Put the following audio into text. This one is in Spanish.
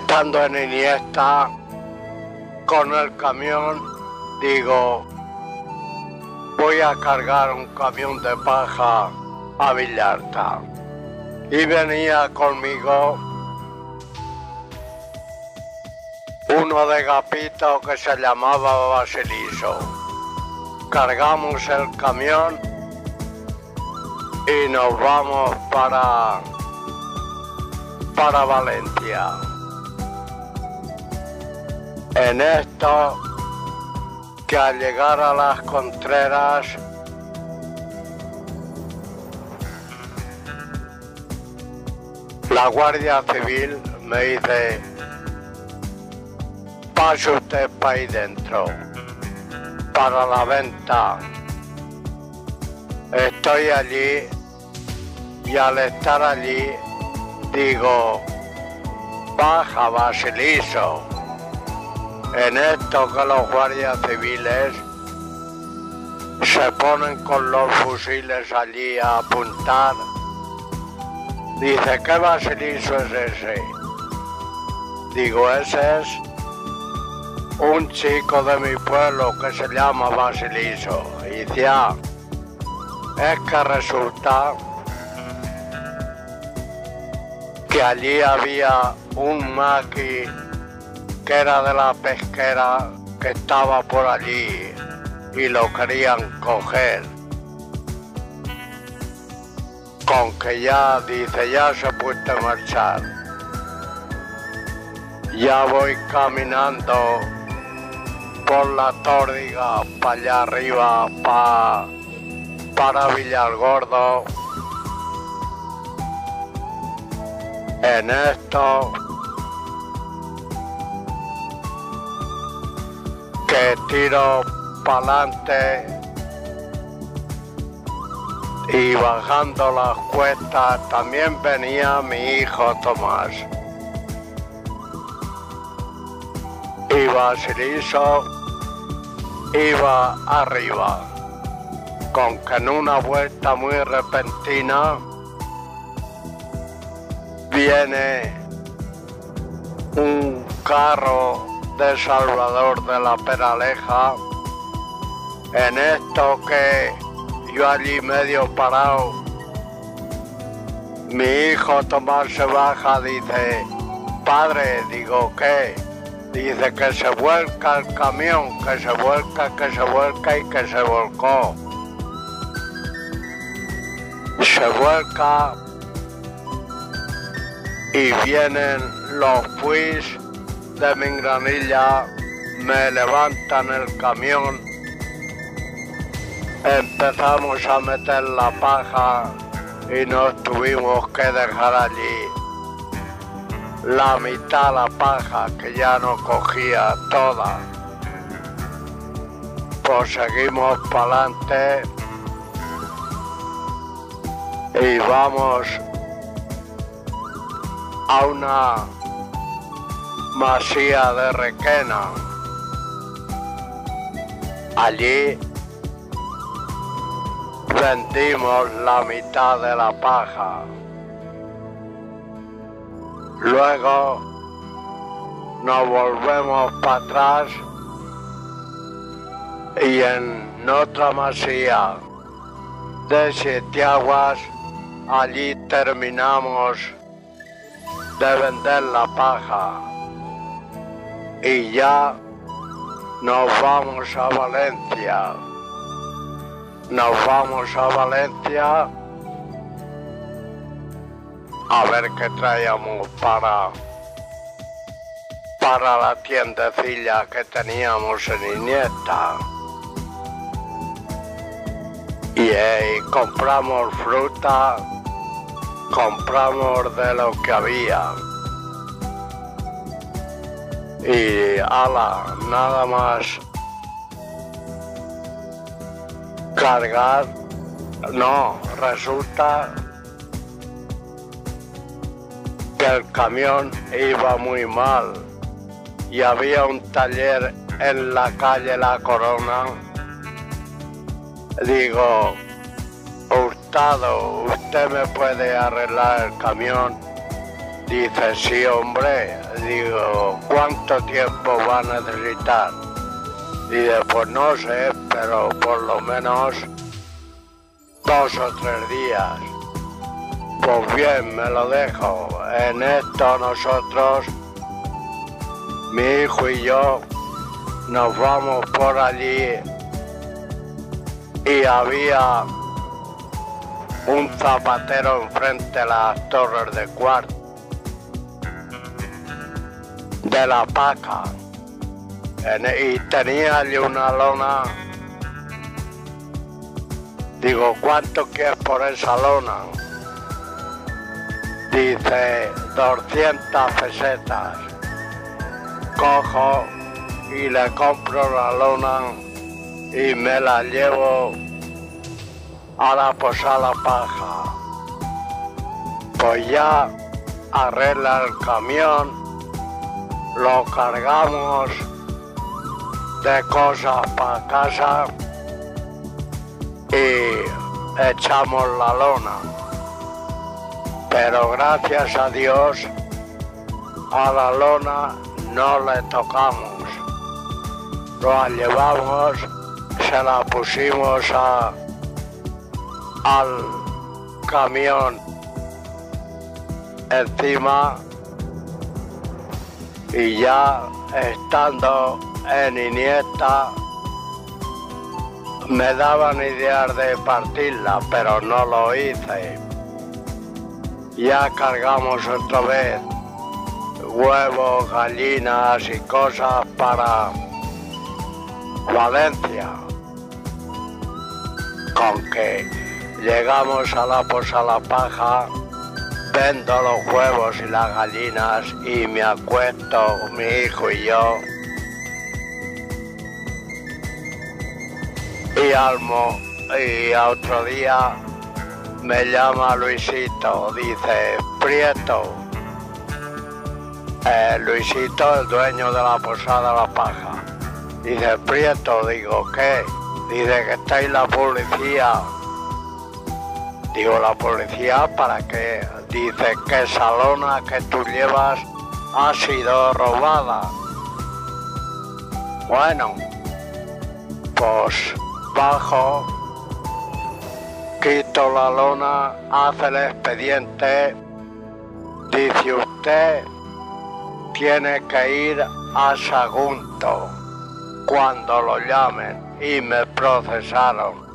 Estando en Iniesta con el camión, digo, voy a cargar un camión de paja a Villarta. Y venía conmigo uno de Gapito que se llamaba Basiliso. Cargamos el camión y nos vamos para, para Valencia. En esto, que al llegar a las Contreras, la Guardia Civil me dice, pase usted para ahí dentro, para la venta. Estoy allí y al estar allí digo, baja Basiliso. En esto que los guardias civiles se ponen con los fusiles allí a apuntar. Dice, ¿qué Basiliso es ese? Digo, ese es un chico de mi pueblo que se llama Basiliso. Y dice, es que resulta que allí había un maqui que era de la pesquera que estaba por allí y lo querían coger. Con que ya dice, ya se puede marchar. Ya voy caminando por la tórdiga para allá arriba, pa, para Villalgordo. En esto que tiro para adelante y bajando las cuestas también venía mi hijo Tomás. Y Basiliso iba arriba, con que en una vuelta muy repentina viene un carro de Salvador de la Peraleja, en esto que yo allí medio parado, mi hijo Tomás se baja, dice, padre, digo, ¿qué? Dice que se vuelca el camión, que se vuelca, que se vuelca y que se volcó. Se vuelca y vienen los puis de Mingranilla, me levantan el camión, empezamos a meter la paja y nos tuvimos que dejar allí la mitad la paja que ya no cogía toda. Pues seguimos para adelante y vamos a una masía de Requena. Allí vendimos la mitad de la paja. Luego nos volvemos para atrás y en otra masía de Siete Aguas, allí terminamos de vender la paja y ya nos vamos a Valencia. Nos vamos a Valencia a ver qué traíamos para, para la tiendecilla que teníamos en Iniesta. Y ahí compramos fruta, compramos de lo que había. Y ala, nada más cargar, no, resulta que el camión iba muy mal y había un taller en la calle La Corona. Digo, Hurtado, usted me puede arreglar el camión. Dice, sí, hombre. Digo, ¿cuánto tiempo va a necesitar? Dice, pues no sé, pero por lo menos dos o tres días. Pues bien, me lo dejo. En esto nosotros, mi hijo y yo, nos vamos por allí y había un zapatero enfrente de las torres de cuarto de la paca y tenía una lona digo ¿cuánto quieres por esa lona? dice 200 pesetas cojo y le compro la lona y me la llevo a la posada paja. Pues ya arregla el camión, lo cargamos de cosas para casa y echamos la lona. Pero gracias a Dios a la lona no le tocamos. Lo llevamos, se la pusimos a, al camión encima y ya estando en Iniesta me daban ideas de partirla, pero no lo hice. Ya cargamos otra vez huevos, gallinas y cosas para Valencia. Con que llegamos a la Posa Paja, vendo los huevos y las gallinas y me acuesto mi hijo y yo. Y almo, y otro día me llama Luisito, dice, Prieto, eh, Luisito, el dueño de la posada La Paja. Dice, Prieto, digo, ¿qué? Dice que está ahí la policía. Digo, ¿la policía para qué? Dice que esa lona que tú llevas ha sido robada. Bueno, pues bajo, quito la lona, hace el expediente, dice usted tiene que ir a Sagunto cuando lo llamen y me procesaron.